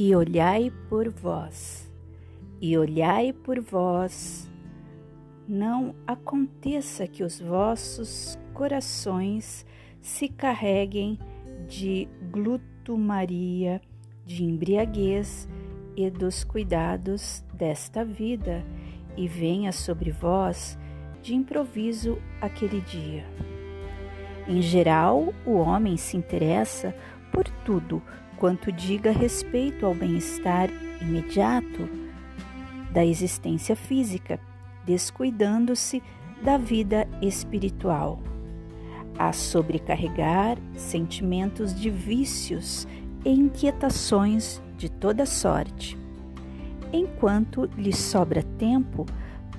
e olhai por vós, e olhai por vós. Não aconteça que os vossos corações se carreguem de glutumaria, de embriaguez e dos cuidados desta vida, e venha sobre vós de improviso aquele dia. Em geral, o homem se interessa por tudo quanto diga respeito ao bem-estar imediato da existência física, descuidando-se da vida espiritual. A sobrecarregar sentimentos de vícios e inquietações de toda sorte, enquanto lhe sobra tempo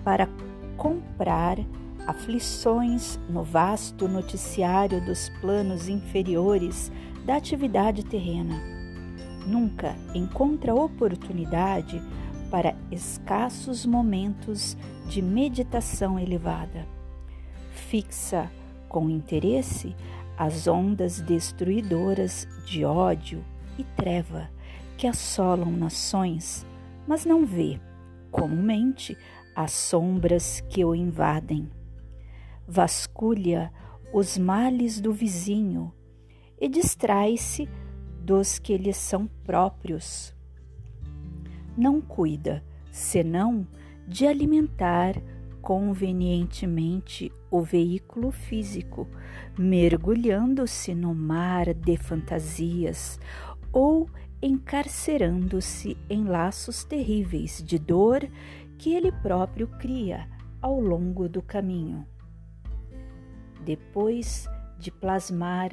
para comprar aflições no vasto noticiário dos planos inferiores da atividade terrena. Nunca encontra oportunidade para escassos momentos de meditação elevada. Fixa com interesse as ondas destruidoras de ódio e treva que assolam nações, mas não vê, comumente, as sombras que o invadem. Vasculha os males do vizinho e distrai-se dos que lhe são próprios. Não cuida, senão de alimentar convenientemente o veículo físico, mergulhando-se no mar de fantasias ou encarcerando-se em laços terríveis de dor que ele próprio cria ao longo do caminho. Depois de plasmar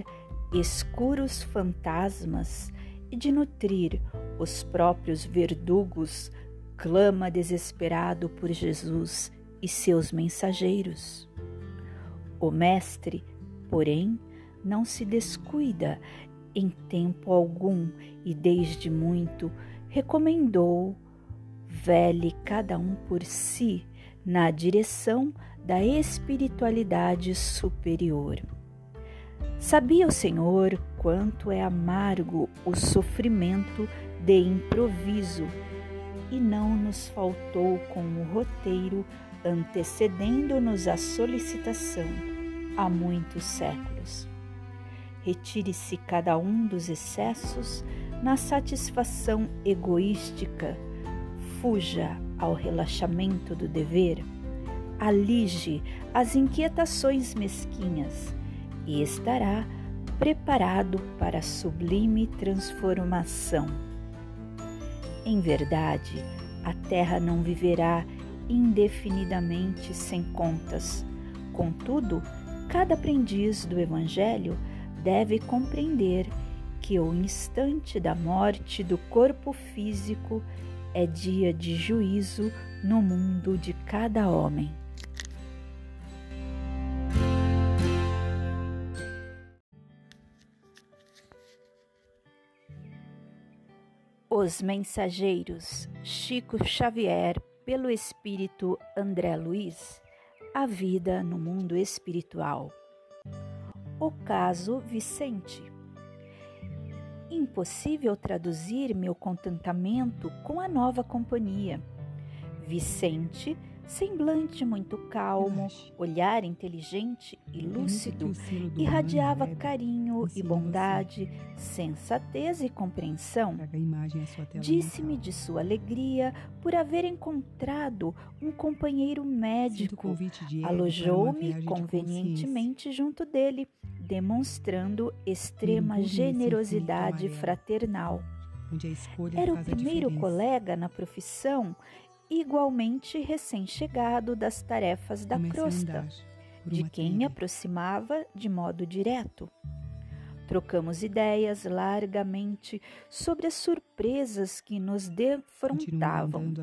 escuros fantasmas e de nutrir os próprios verdugos, clama desesperado por Jesus e seus mensageiros. O Mestre, porém, não se descuida em tempo algum e desde muito recomendou vele cada um por si na direção da espiritualidade superior. Sabia o Senhor quanto é amargo o sofrimento de improviso e não nos faltou com o roteiro antecedendo-nos a solicitação há muitos séculos. Retire-se cada um dos excessos na satisfação egoística. Fuja ao relaxamento do dever, alige as inquietações mesquinhas e estará preparado para a sublime transformação. Em verdade, a terra não viverá indefinidamente sem contas. Contudo, cada aprendiz do Evangelho deve compreender que o instante da morte do corpo físico é dia de juízo no mundo de cada homem. Os Mensageiros, Chico Xavier, pelo Espírito André Luiz, A Vida no Mundo Espiritual. O caso Vicente. Impossível traduzir meu contentamento com a nova companhia. Vicente, semblante muito calmo, olhar inteligente e lúcido, irradiava carinho e bondade, sensatez e compreensão. Disse-me de sua alegria por haver encontrado um companheiro médico. Alojou-me convenientemente junto dele demonstrando extrema generosidade fraternal. Era o primeiro colega na profissão, igualmente recém-chegado das tarefas da crosta, de quem me aproximava de modo direto. Trocamos ideias largamente sobre as surpresas que nos defrontavam.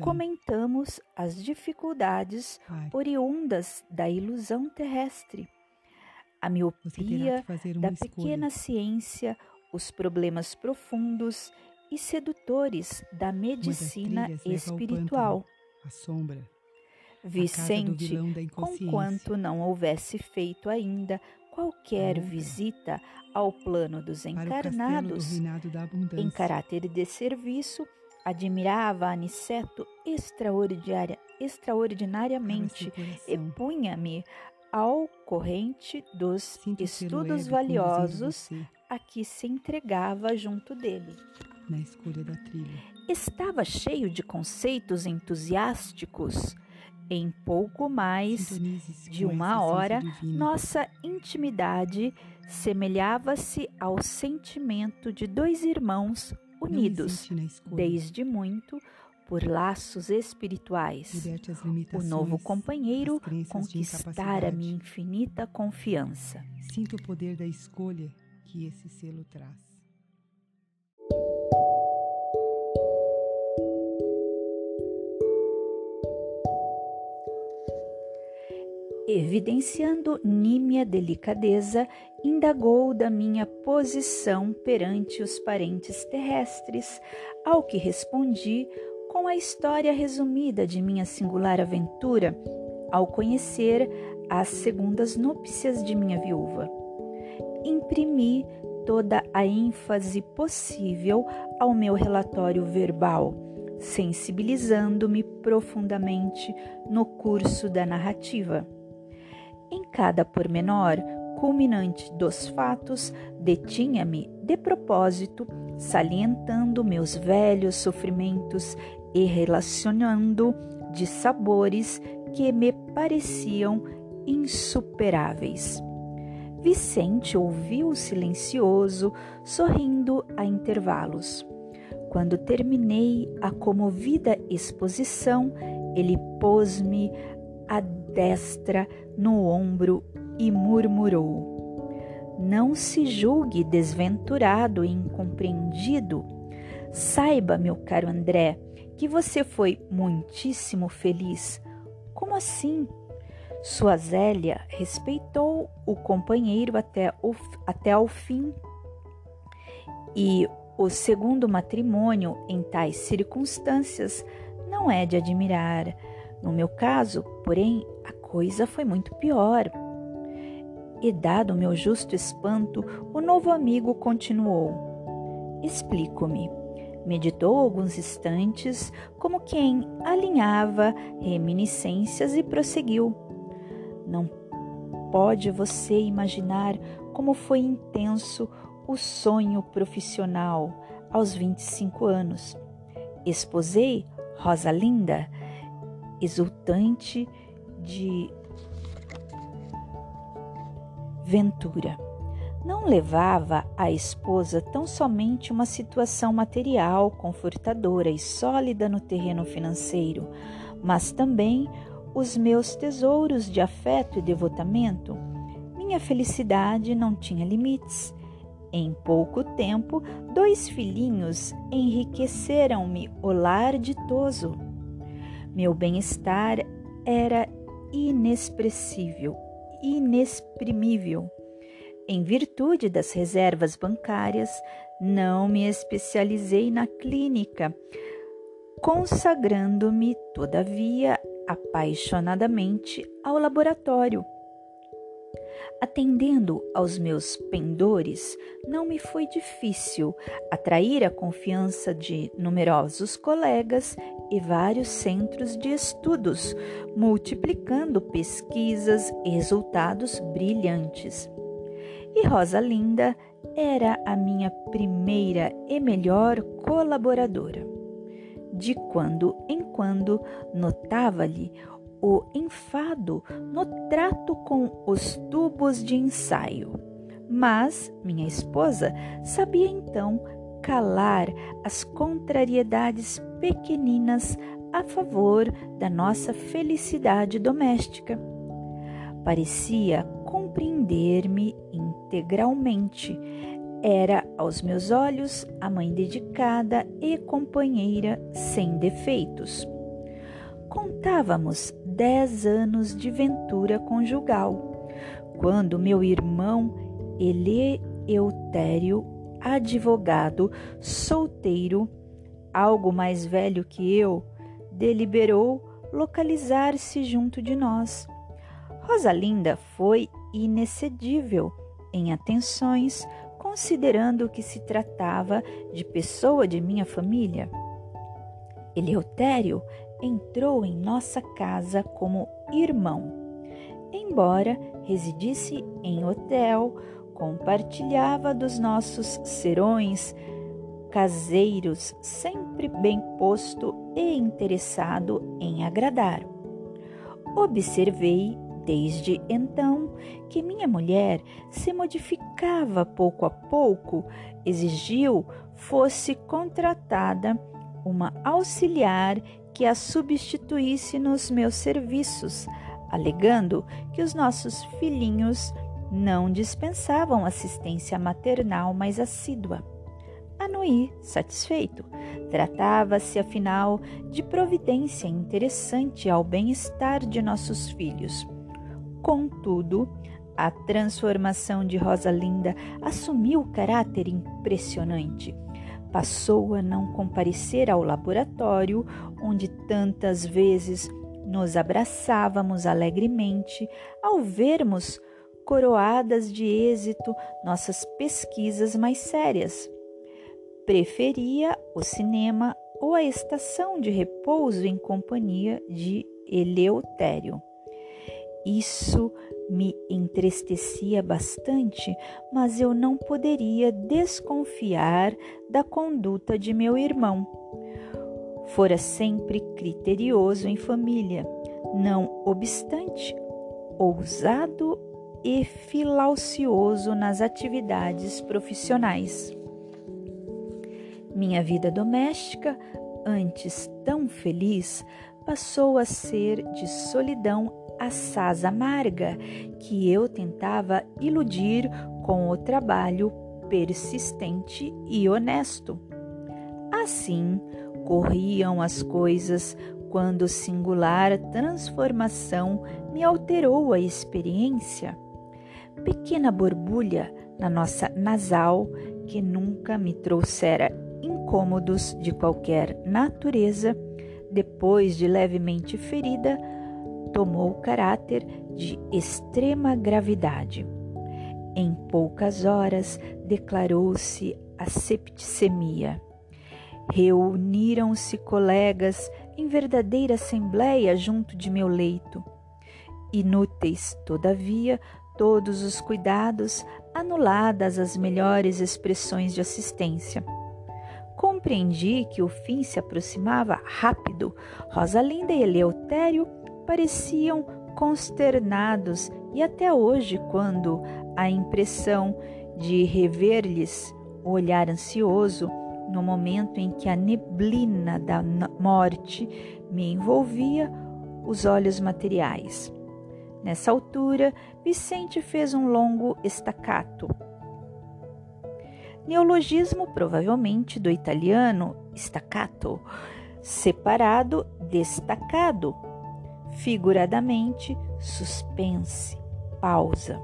Comentamos as dificuldades oriundas da ilusão terrestre a miopia da pequena ciência, os problemas profundos e sedutores da medicina espiritual. a sombra. Vicente, conquanto não houvesse feito ainda qualquer visita ao plano dos encarnados, em caráter de serviço, admirava Aniceto extraordinária, extraordinariamente e punha-me ao corrente dos estudos valiosos a que se entregava junto dele. Na escolha da trilha. Estava cheio de conceitos entusiásticos. Em pouco mais de uma hora, nossa intimidade semelhava-se ao sentimento de dois irmãos unidos desde muito por laços espirituais. O novo companheiro conquistara-me infinita confiança. Sinto o poder da escolha que esse selo traz. Evidenciando nímia delicadeza, indagou da minha posição perante os parentes terrestres, ao que respondi com a história resumida de minha singular aventura ao conhecer as segundas núpcias de minha viúva. Imprimi toda a ênfase possível ao meu relatório verbal, sensibilizando-me profundamente no curso da narrativa. Em cada pormenor culminante dos fatos, detinha-me de propósito, salientando meus velhos sofrimentos e relacionando de sabores que me pareciam insuperáveis. Vicente ouviu silencioso, sorrindo a intervalos. Quando terminei a comovida exposição, ele pôs-me a destra no ombro e murmurou: Não se julgue desventurado e incompreendido. Saiba, meu caro André, que você foi muitíssimo feliz. Como assim? Sua Zélia respeitou o companheiro até, o, até ao fim. E o segundo matrimônio, em tais circunstâncias, não é de admirar. No meu caso, porém, coisa foi muito pior. E, dado meu justo espanto, o novo amigo continuou: Explico-me. Meditou alguns instantes, como quem alinhava reminiscências e prosseguiu. Não pode você imaginar como foi intenso o sonho profissional aos 25 anos. Esposei Rosalinda, exultante de ventura. Não levava à esposa tão somente uma situação material confortadora e sólida no terreno financeiro, mas também os meus tesouros de afeto e devotamento. Minha felicidade não tinha limites. Em pouco tempo, dois filhinhos enriqueceram-me o lar ditoso. Meu bem-estar era inexpressível, inexprimível. Em virtude das reservas bancárias, não me especializei na clínica, consagrando-me, todavia, apaixonadamente ao laboratório. Atendendo aos meus pendores, não me foi difícil atrair a confiança de numerosos colegas e vários centros de estudos, multiplicando pesquisas e resultados brilhantes. E Rosa Linda era a minha primeira e melhor colaboradora. De quando em quando notava-lhe o enfado no trato com os tubos de ensaio. Mas minha esposa sabia então calar as contrariedades pequeninas a favor da nossa felicidade doméstica. Parecia compreender-me integralmente. Era, aos meus olhos, a mãe dedicada e companheira sem defeitos. Contávamos dez anos de ventura conjugal, quando meu irmão Eleutério, advogado, solteiro, algo mais velho que eu, deliberou localizar-se junto de nós. Rosalinda foi inexcedível em atenções, considerando que se tratava de pessoa de minha família. Eleutério entrou em nossa casa como irmão. Embora residisse em hotel, compartilhava dos nossos serões caseiros, sempre bem posto e interessado em agradar. Observei desde então que minha mulher se modificava pouco a pouco, exigiu fosse contratada uma auxiliar que a substituísse nos meus serviços, alegando que os nossos filhinhos não dispensavam assistência maternal mais assídua. Anuí, satisfeito. Tratava-se, afinal, de providência interessante ao bem-estar de nossos filhos. Contudo, a transformação de Rosalinda assumiu caráter impressionante. Passou a não comparecer ao laboratório, onde tantas vezes nos abraçávamos alegremente ao vermos coroadas de êxito nossas pesquisas mais sérias. Preferia o cinema ou a estação de repouso em companhia de Eleutério. Isso me entristecia bastante, mas eu não poderia desconfiar da conduta de meu irmão. Fora sempre criterioso em família, não obstante, ousado e filaucioso nas atividades profissionais. Minha vida doméstica, antes tão feliz, passou a ser de solidão assaz amarga que eu tentava iludir com o trabalho persistente e honesto. Assim corriam as coisas quando singular transformação me alterou a experiência pequena borbulha na nossa nasal que nunca me trouxera incômodos de qualquer natureza, depois de levemente ferida, tomou caráter de extrema gravidade. Em poucas horas declarou-se a septicemia. Reuniram-se colegas em verdadeira assembleia junto de meu leito. Inúteis, todavia, todos os cuidados, anuladas as melhores expressões de assistência. Compreendi que o fim se aproximava rápido. Rosalinda e Eleutério pareciam consternados e até hoje, quando a impressão de rever-lhes o olhar ansioso, no momento em que a neblina da morte me envolvia os olhos materiais. Nessa altura, Vicente fez um longo estacato. Neologismo provavelmente do italiano staccato, separado, destacado, figuradamente, suspense, pausa.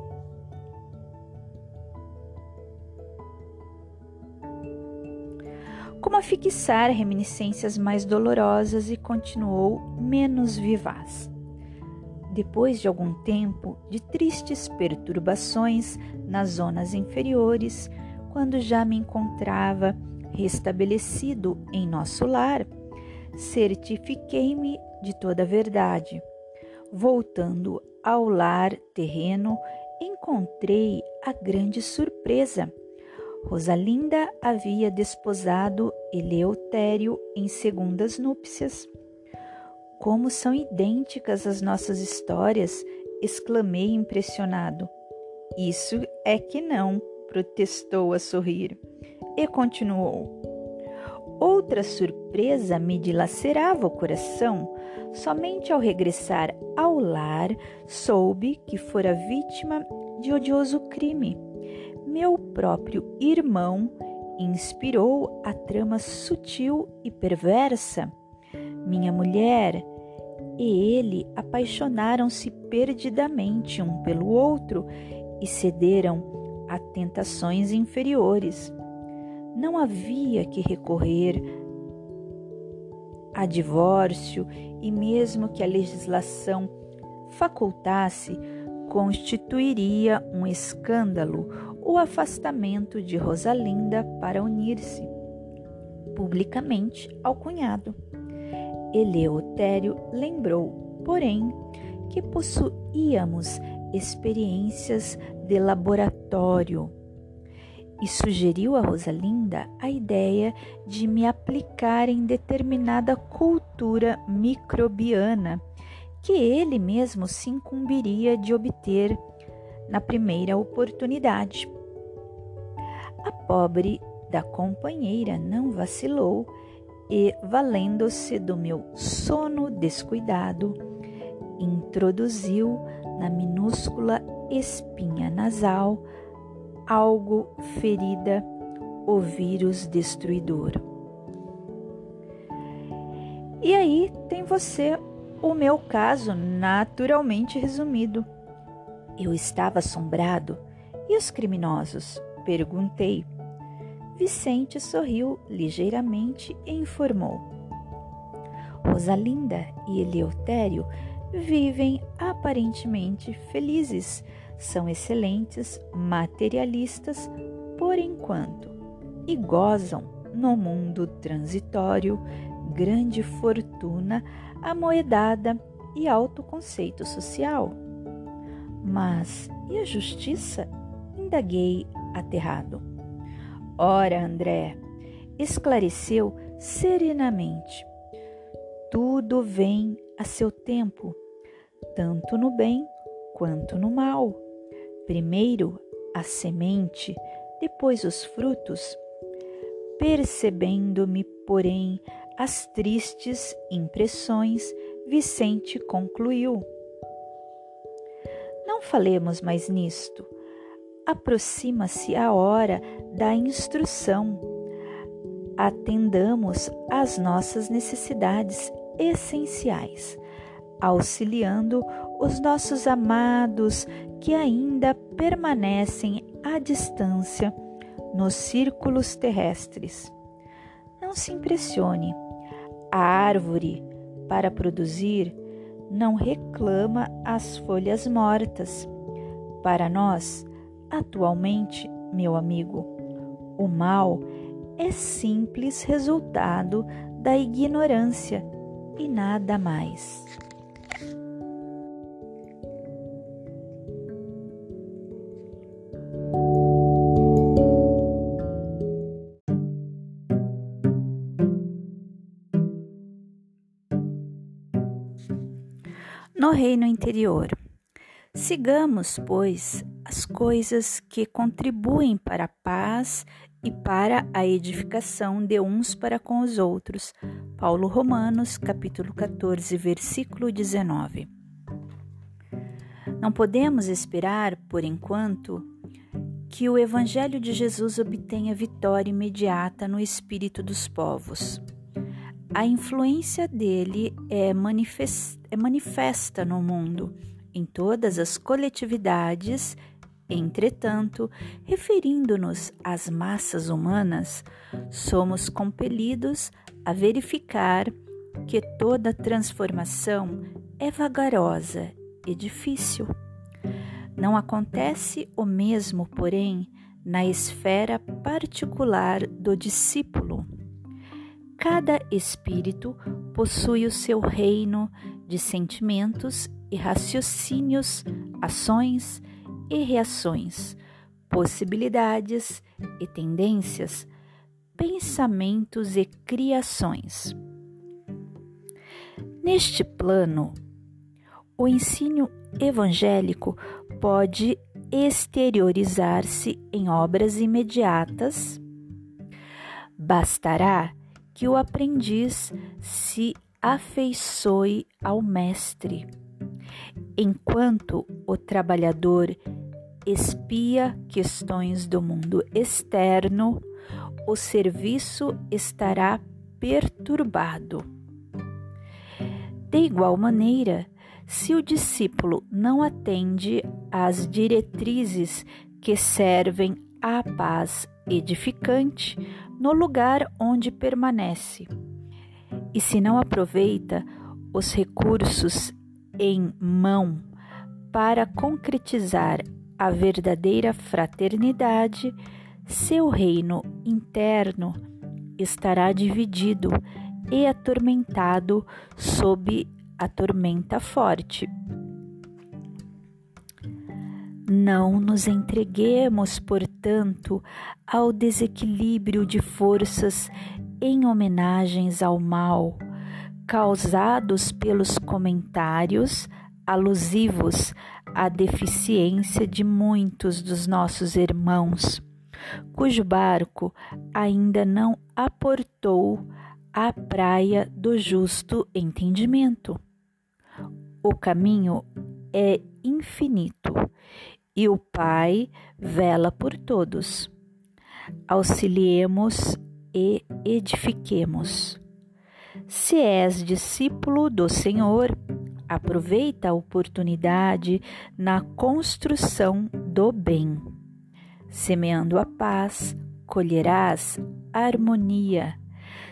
Como fixar reminiscências mais dolorosas e continuou menos vivaz. Depois de algum tempo de tristes perturbações nas zonas inferiores, quando já me encontrava restabelecido em nosso lar, certifiquei-me de toda a verdade. Voltando ao lar terreno, encontrei a grande surpresa. Rosalinda havia desposado Eleutério em segundas núpcias. Como são idênticas as nossas histórias! exclamei impressionado. Isso é que não, protestou a sorrir. E continuou. Outra surpresa me dilacerava o coração. Somente ao regressar ao lar soube que fora vítima de odioso crime. Meu próprio irmão inspirou a trama sutil e perversa. Minha mulher e ele apaixonaram-se perdidamente um pelo outro e cederam a tentações inferiores. Não havia que recorrer a divórcio e mesmo que a legislação facultasse, constituiria um escândalo o afastamento de Rosalinda para unir-se publicamente ao cunhado. Eleutério lembrou, porém, que possuíamos experiências de laboratório e sugeriu a Rosalinda a ideia de me aplicar em determinada cultura microbiana que ele mesmo se incumbiria de obter na primeira oportunidade. A pobre da companheira não vacilou e, valendo-se do meu sono descuidado, introduziu na minúscula espinha nasal algo ferida o vírus destruidor. E aí tem você o meu caso naturalmente resumido. Eu estava assombrado. E os criminosos? Perguntei. Vicente sorriu ligeiramente e informou. Rosalinda e Eleutério vivem aparentemente felizes são excelentes materialistas por enquanto e gozam no mundo transitório grande fortuna, amoedada e alto conceito social. Mas e a justiça? Indaguei aterrado. Ora, André, esclareceu serenamente. Tudo vem a seu tempo, tanto no bem quanto no mal. Primeiro a semente, depois os frutos. Percebendo-me, porém, as tristes impressões, Vicente concluiu: Não falemos mais nisto. Aproxima-se a hora da instrução. Atendamos às nossas necessidades essenciais, auxiliando os nossos amados que ainda permanecem à distância nos círculos terrestres. Não se impressione, a árvore, para produzir, não reclama as folhas mortas. Para nós, atualmente, meu amigo, o mal é simples resultado da ignorância e nada mais. No interior. Sigamos, pois, as coisas que contribuem para a paz e para a edificação de uns para com os outros. Paulo Romanos, capítulo 14, versículo 19. Não podemos esperar, por enquanto, que o Evangelho de Jesus obtenha vitória imediata no espírito dos povos. A influência dele é, é manifesta no mundo, em todas as coletividades. Entretanto, referindo-nos às massas humanas, somos compelidos a verificar que toda transformação é vagarosa e difícil. Não acontece o mesmo, porém, na esfera particular do discípulo. Cada espírito possui o seu reino de sentimentos e raciocínios, ações e reações, possibilidades e tendências, pensamentos e criações. Neste plano, o ensino evangélico pode exteriorizar-se em obras imediatas. Bastará que o aprendiz se afeiçoe ao mestre, enquanto o trabalhador espia questões do mundo externo, o serviço estará perturbado. De igual maneira, se o discípulo não atende às diretrizes que servem à paz edificante, no lugar onde permanece. E se não aproveita os recursos em mão para concretizar a verdadeira fraternidade, seu reino interno estará dividido e atormentado sob a tormenta forte. Não nos entreguemos, portanto, ao desequilíbrio de forças em homenagens ao mal, causados pelos comentários alusivos à deficiência de muitos dos nossos irmãos, cujo barco ainda não aportou à praia do justo entendimento. O caminho é infinito e o Pai vela por todos. Auxiliemos e edifiquemos. Se és discípulo do Senhor, aproveita a oportunidade na construção do bem. Semeando a paz, colherás harmonia,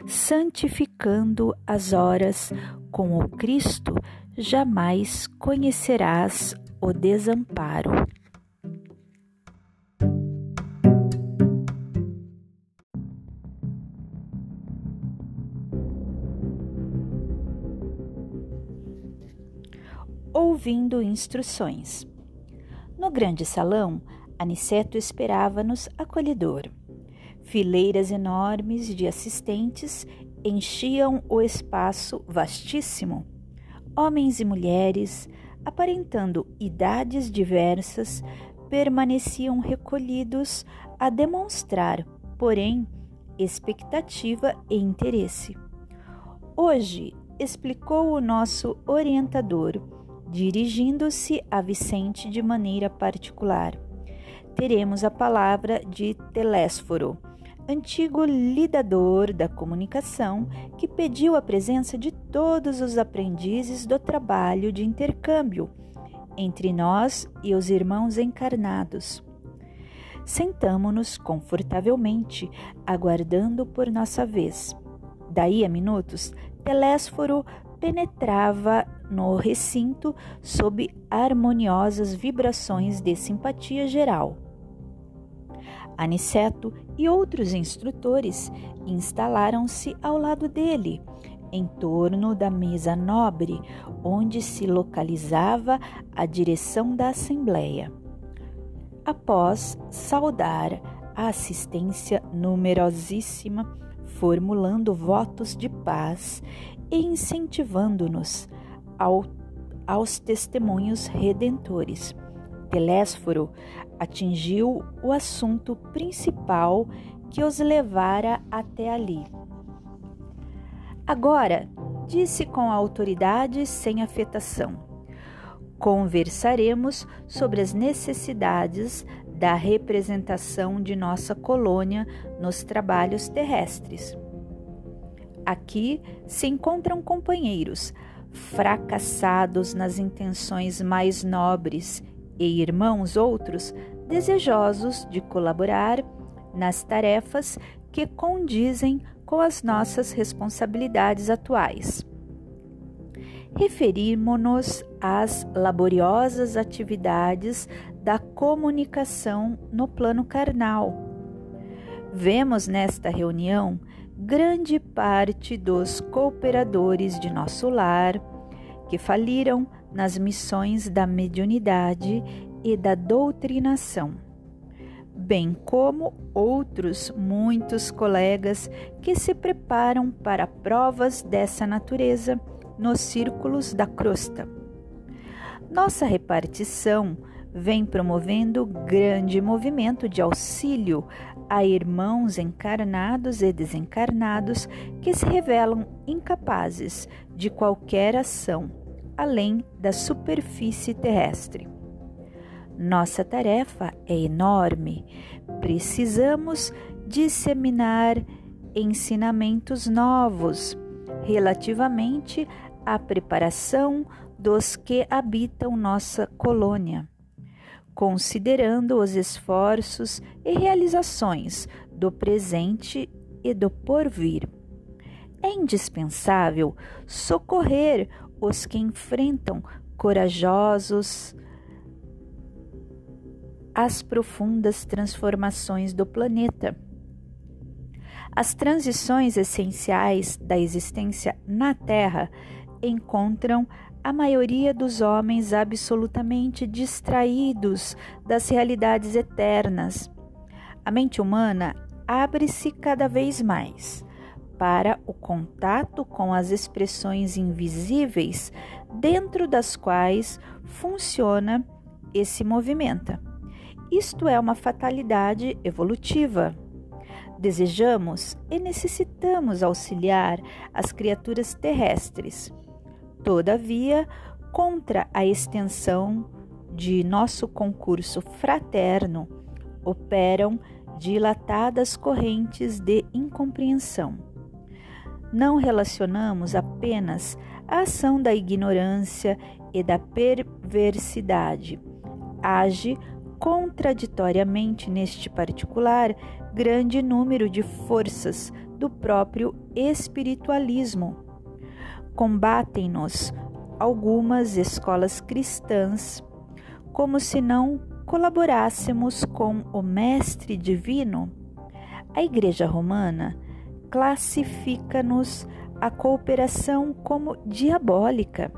santificando as horas com o Cristo, jamais conhecerás o desamparo. Ouvindo instruções. No grande salão, Aniceto esperava-nos acolhedor. Fileiras enormes de assistentes enchiam o espaço vastíssimo. Homens e mulheres, aparentando idades diversas, permaneciam recolhidos a demonstrar, porém, expectativa e interesse. Hoje, explicou o nosso orientador, dirigindo-se a Vicente de maneira particular. Teremos a palavra de Telésforo, antigo lidador da comunicação, que pediu a presença de todos os aprendizes do trabalho de intercâmbio entre nós e os irmãos encarnados. Sentamo-nos confortavelmente, aguardando por nossa vez. Daí a minutos, Telésforo penetrava no recinto sob harmoniosas vibrações de simpatia geral. Aniceto e outros instrutores instalaram-se ao lado dele, em torno da mesa nobre, onde se localizava a direção da Assembleia. Após saudar a assistência numerosíssima, formulando votos de paz e incentivando-nos ao, aos testemunhos redentores. Telésforo atingiu o assunto principal que os levara até ali. Agora, disse com autoridade sem afetação, conversaremos sobre as necessidades da representação de nossa colônia nos trabalhos terrestres. Aqui se encontram companheiros fracassados nas intenções mais nobres e irmãos outros desejosos de colaborar nas tarefas que condizem com as nossas responsabilidades atuais. Referimos-nos às laboriosas atividades da comunicação no plano carnal. Vemos nesta reunião grande parte dos cooperadores de nosso lar que faliram nas missões da mediunidade e da doutrinação, bem como outros muitos colegas que se preparam para provas dessa natureza nos círculos da crosta. Nossa repartição vem promovendo grande movimento de auxílio a irmãos encarnados e desencarnados que se revelam incapazes de qualquer ação além da superfície terrestre. Nossa tarefa é enorme. Precisamos disseminar ensinamentos novos relativamente à preparação dos que habitam nossa colônia considerando os esforços e realizações do presente e do porvir. É indispensável socorrer os que enfrentam corajosos as profundas transformações do planeta. As transições essenciais da existência na Terra encontram a maioria dos homens absolutamente distraídos das realidades eternas. A mente humana abre-se cada vez mais para o contato com as expressões invisíveis dentro das quais funciona esse movimento. Isto é uma fatalidade evolutiva. Desejamos e necessitamos auxiliar as criaturas terrestres. Todavia, contra a extensão de nosso concurso fraterno, operam dilatadas correntes de incompreensão não relacionamos apenas a ação da ignorância e da perversidade. Age contraditoriamente neste particular grande número de forças do próprio espiritualismo. Combatem-nos algumas escolas cristãs como se não colaborássemos com o Mestre Divino. A Igreja Romana classifica-nos a cooperação como diabólica.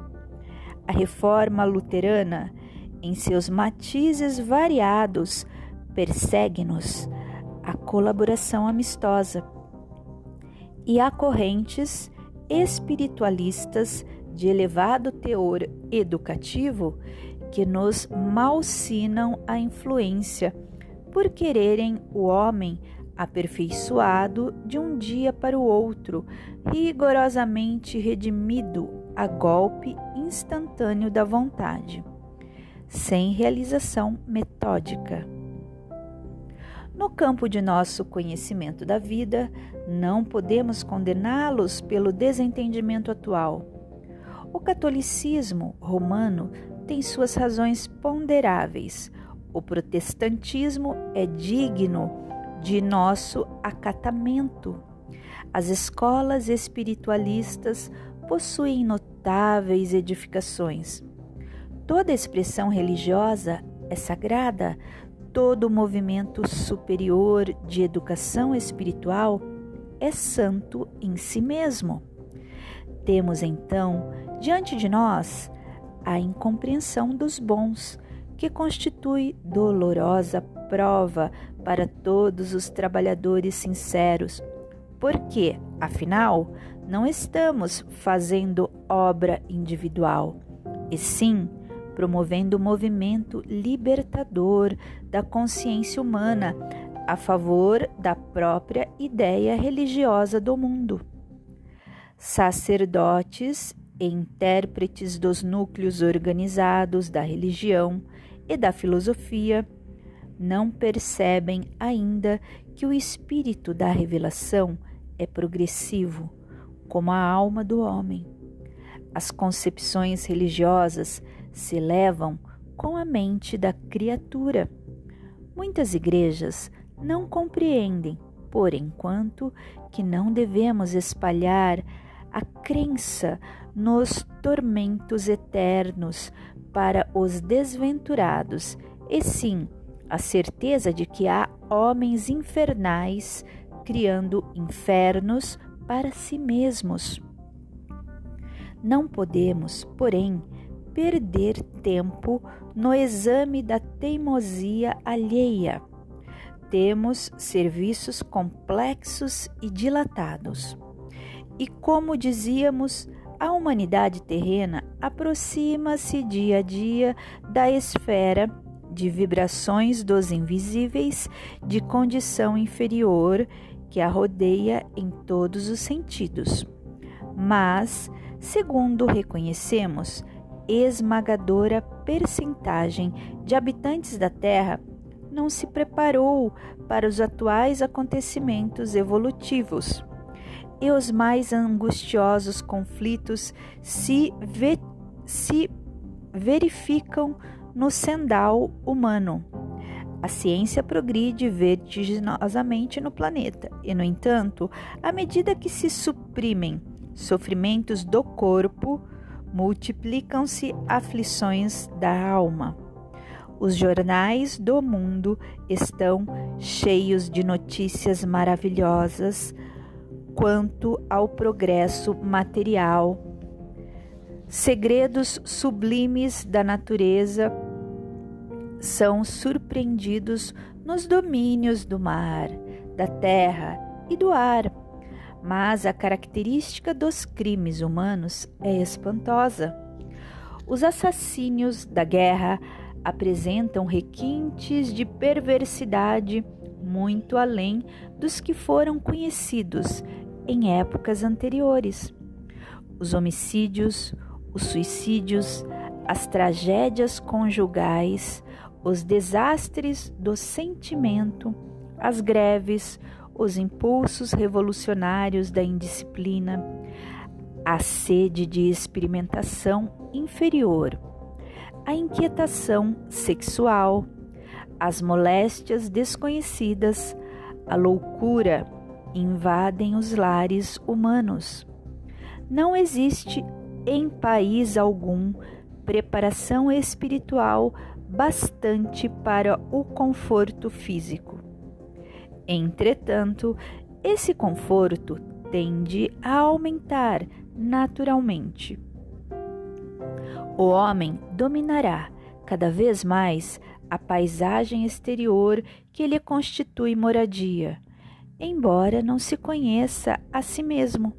A reforma luterana, em seus matizes variados, persegue-nos a colaboração amistosa. E há correntes espiritualistas de elevado teor educativo que nos malsinam a influência por quererem o homem aperfeiçoado de um dia para o outro, rigorosamente redimido a golpe instantâneo da vontade, sem realização metódica. No campo de nosso conhecimento da vida, não podemos condená-los pelo desentendimento atual. O catolicismo romano tem suas razões ponderáveis. O protestantismo é digno de nosso acatamento. As escolas espiritualistas possuem notáveis edificações. Toda expressão religiosa é sagrada, todo movimento superior de educação espiritual é santo em si mesmo. Temos então diante de nós a incompreensão dos bons, que constitui dolorosa prova para todos os trabalhadores sinceros, porque, afinal, não estamos fazendo obra individual, e sim promovendo o movimento libertador da consciência humana a favor da própria ideia religiosa do mundo. Sacerdotes e intérpretes dos núcleos organizados da religião e da filosofia não percebem ainda que o espírito da revelação é progressivo, como a alma do homem. As concepções religiosas se elevam com a mente da criatura. Muitas igrejas não compreendem, por enquanto, que não devemos espalhar a crença nos tormentos eternos para os desventurados, e sim a certeza de que há homens infernais criando infernos para si mesmos. Não podemos, porém, perder tempo no exame da teimosia alheia. Temos serviços complexos e dilatados. E como dizíamos, a humanidade terrena aproxima-se dia a dia da esfera de vibrações dos invisíveis de condição inferior que a rodeia em todos os sentidos. Mas, segundo reconhecemos, esmagadora percentagem de habitantes da Terra não se preparou para os atuais acontecimentos evolutivos. E os mais angustiosos conflitos se, ve se verificam no sendal humano. A ciência progride vertiginosamente no planeta, e, no entanto, à medida que se suprimem sofrimentos do corpo, multiplicam-se aflições da alma. Os jornais do mundo estão cheios de notícias maravilhosas quanto ao progresso material, segredos sublimes da natureza são surpreendidos nos domínios do mar, da terra e do ar. Mas a característica dos crimes humanos é espantosa. Os assassínios da guerra apresentam requintes de perversidade muito além dos que foram conhecidos em épocas anteriores. Os homicídios, os suicídios, as tragédias conjugais, os desastres do sentimento, as greves, os impulsos revolucionários da indisciplina, a sede de experimentação inferior, a inquietação sexual, as moléstias desconhecidas, a loucura invadem os lares humanos. Não existe em país algum preparação espiritual bastante para o conforto físico. Entretanto, esse conforto tende a aumentar naturalmente. O homem dominará cada vez mais a paisagem exterior que lhe constitui moradia, embora não se conheça a si mesmo.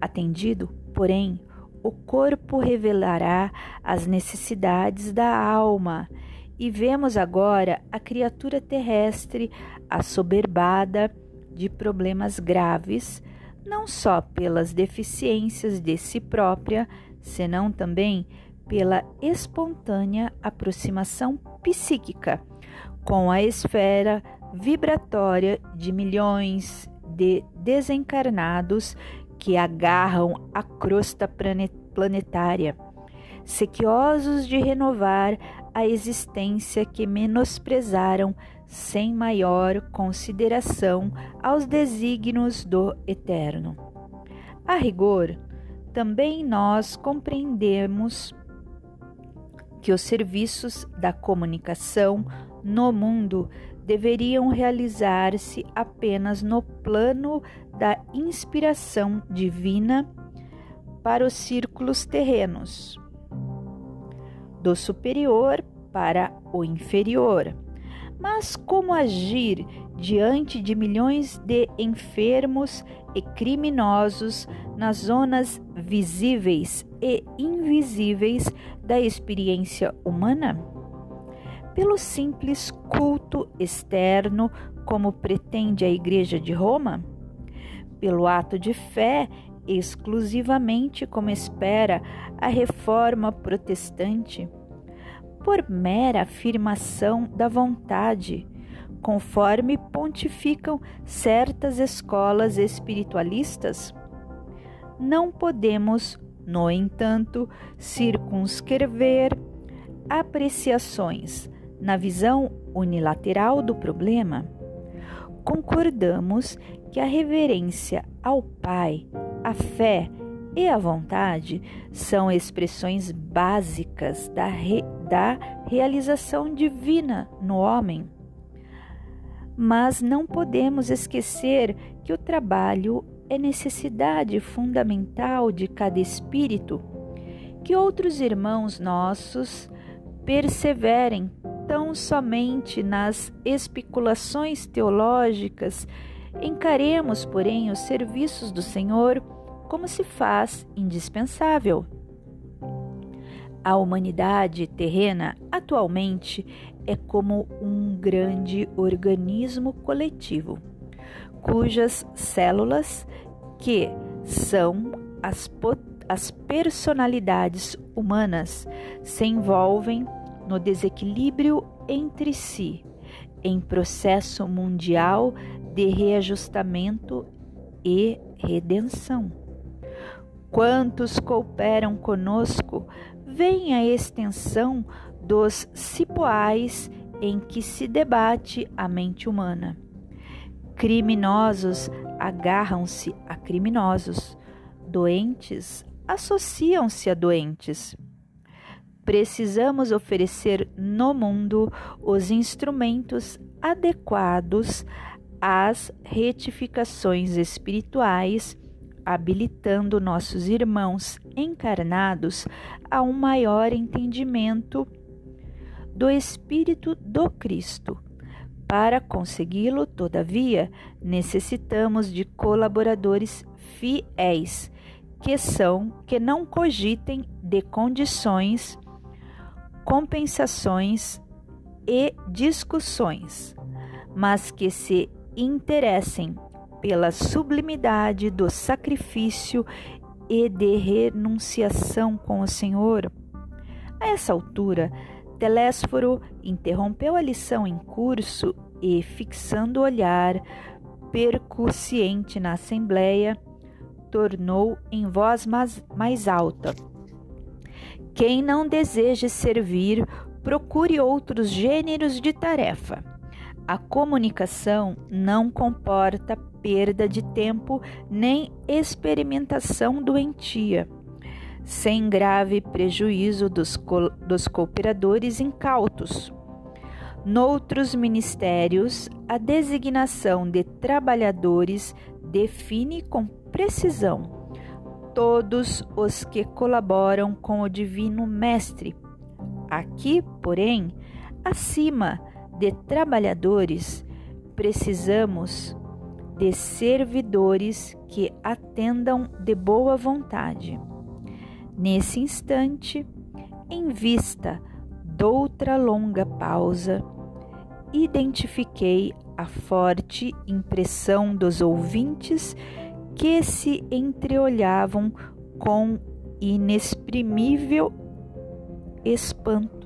Atendido, porém, o corpo revelará as necessidades da alma, e vemos agora a criatura terrestre assoberbada de problemas graves, não só pelas deficiências de si própria, senão também pela espontânea aproximação psíquica com a esfera vibratória de milhões de desencarnados que agarram a crosta planetária, sequiosos de renovar a existência que menosprezaram sem maior consideração aos desígnios do Eterno. A rigor, também nós compreendemos que os serviços da comunicação no mundo deveriam realizar-se apenas no plano da inspiração divina para os círculos terrenos, do superior para o inferior. Mas como agir diante de milhões de enfermos e criminosos nas zonas visíveis e invisíveis da experiência humana? pelo simples culto externo, como pretende a Igreja de Roma? Pelo ato de fé, exclusivamente como espera a reforma protestante? Por mera afirmação da vontade, conforme pontificam certas escolas espiritualistas? Não podemos, no entanto, circunscrever apreciações na visão unilateral do problema, concordamos que a reverência ao Pai, a fé e a vontade são expressões básicas da, re, da realização divina no homem. Mas não podemos esquecer que o trabalho é necessidade fundamental de cada espírito, que outros irmãos nossos perseverem tão somente nas especulações teológicas, encaremos, porém, os serviços do Senhor como se faz indispensável. A humanidade terrena atualmente é como um grande organismo coletivo, cujas células, que são as, as personalidades humanas, se envolvem no desequilíbrio entre si, em processo mundial de reajustamento e redenção. Quantos cooperam conosco veem a extensão dos cipoais em que se debate a mente humana. Criminosos agarram-se a criminosos, doentes associam-se a doentes. Precisamos oferecer no mundo os instrumentos adequados às retificações espirituais, habilitando nossos irmãos encarnados a um maior entendimento do Espírito do Cristo. Para consegui-lo, todavia, necessitamos de colaboradores fiéis, que são que não cogitem de condições, compensações e discussões, mas que se interessem pela sublimidade do sacrifício e de renunciação com o Senhor. A essa altura, Telésforo interrompeu a lição em curso e, fixando o olhar percussiente na assembleia, tornou em voz mais, mais alta: Quem não deseja servir, procure outros gêneros de tarefa. A comunicação não comporta perda de tempo nem experimentação doentia sem grave prejuízo dos, co dos cooperadores incautos. Noutros ministérios, a designação de trabalhadores define com precisão todos os que colaboram com o Divino Mestre. Aqui, porém, acima de trabalhadores, precisamos de servidores que atendam de boa vontade. Nesse instante, em vista doutra longa pausa, identifiquei a forte impressão dos ouvintes que se entreolhavam com inexprimível espanto